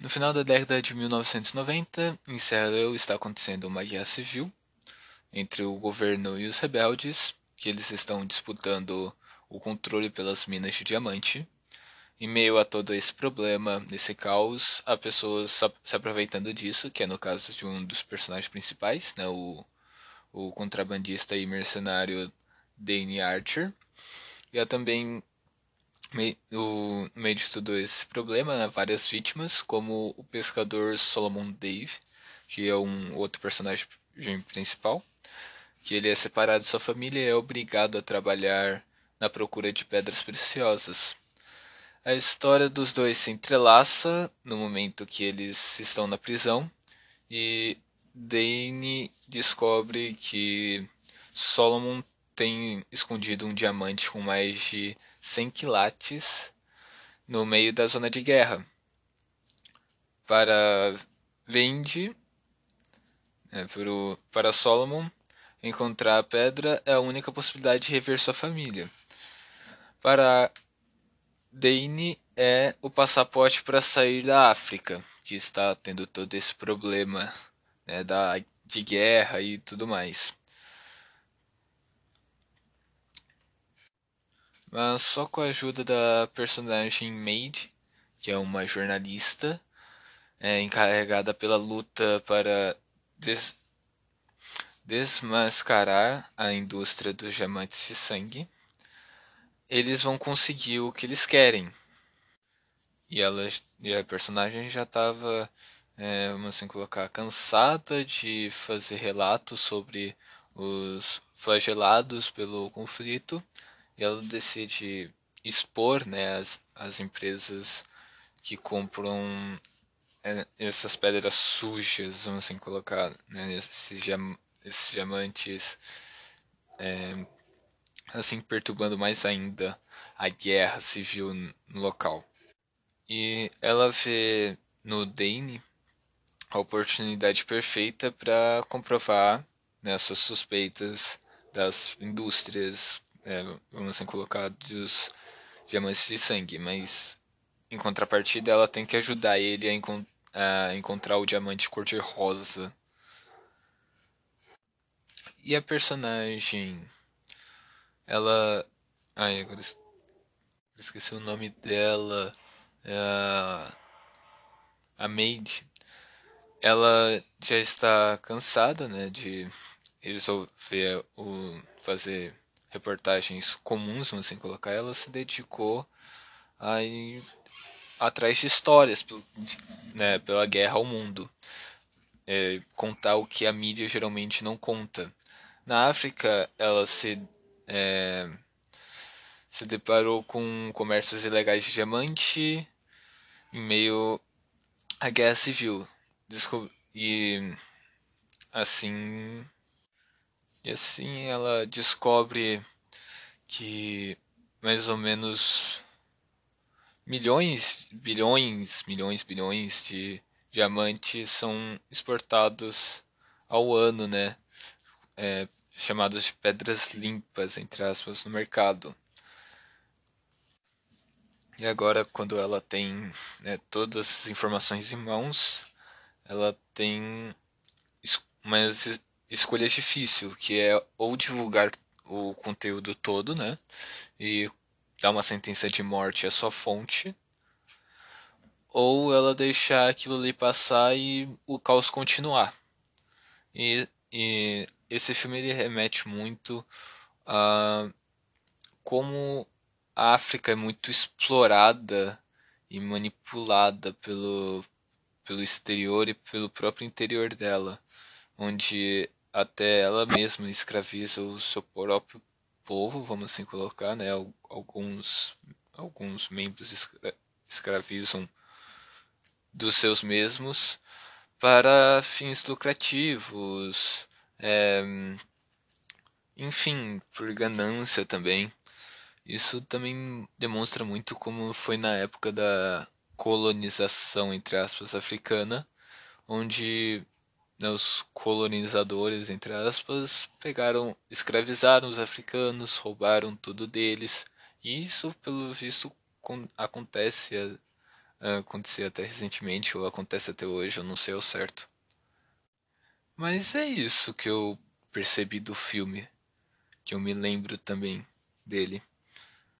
No final da década de 1990, em Leoa está acontecendo uma guerra civil entre o governo e os rebeldes, que eles estão disputando o controle pelas minas de diamante. Em meio a todo esse problema, nesse caos, há pessoas se aproveitando disso, que é no caso de um dos personagens principais, né, o, o contrabandista e mercenário Danny Archer. E há também no meio de tudo esse problema, né, várias vítimas, como o pescador Solomon Dave, que é um outro personagem principal, que ele é separado de sua família e é obrigado a trabalhar na procura de pedras preciosas. A história dos dois se entrelaça no momento que eles estão na prisão e Dane descobre que Solomon tem escondido um diamante com mais de 100 quilates no meio da zona de guerra. Para Vende, é, para Solomon, encontrar a pedra é a única possibilidade de rever sua família. Para Dane é o passaporte para sair da África, que está tendo todo esse problema né, da, de guerra e tudo mais. Mas só com a ajuda da personagem Maid, que é uma jornalista é, encarregada pela luta para des desmascarar a indústria dos diamantes de sangue, eles vão conseguir o que eles querem. E, ela, e a personagem já estava, é, vamos assim colocar, cansada de fazer relatos sobre os flagelados pelo conflito e ela decide expor né, as, as empresas que compram é, essas pedras sujas, vamos assim colocar, né, esses, diam esses diamantes, é, assim perturbando mais ainda a guerra civil no local. E ela vê no Dane a oportunidade perfeita para comprovar né, suas suspeitas das indústrias é, vamos assim colocar, dos diamantes de sangue, mas em contrapartida ela tem que ajudar ele a, encont a encontrar o diamante cor-de-rosa. E a personagem, ela, ai agora esqueci o nome dela, é a, a Maid, ela já está cansada, né, de resolver o fazer reportagens comuns, vamos assim colocar, ela se dedicou a ir atrás de histórias né, pela guerra ao mundo. É, contar o que a mídia geralmente não conta. Na África, ela se, é, se deparou com comércios ilegais de diamante em meio à guerra civil. e assim e assim ela descobre que mais ou menos milhões, bilhões, milhões, bilhões de diamantes são exportados ao ano, né? É, chamados de pedras limpas, entre aspas, no mercado. E agora, quando ela tem né, todas as informações em mãos, ela tem umas escolha difícil, que é ou divulgar o conteúdo todo, né? E dar uma sentença de morte à sua fonte, ou ela deixar aquilo ali passar e o caos continuar. E, e esse filme ele remete muito a como a África é muito explorada e manipulada pelo, pelo exterior e pelo próprio interior dela, onde até ela mesma escraviza o seu próprio povo, vamos assim colocar, né? Alguns, alguns membros escravizam dos seus mesmos para fins lucrativos, é, enfim, por ganância também. Isso também demonstra muito como foi na época da colonização, entre aspas, africana, onde os colonizadores, entre aspas, pegaram, escravizaram os africanos, roubaram tudo deles. E isso, pelo visto, acontece acontecia até recentemente ou acontece até hoje, eu não sei ao certo. Mas é isso que eu percebi do filme, que eu me lembro também dele.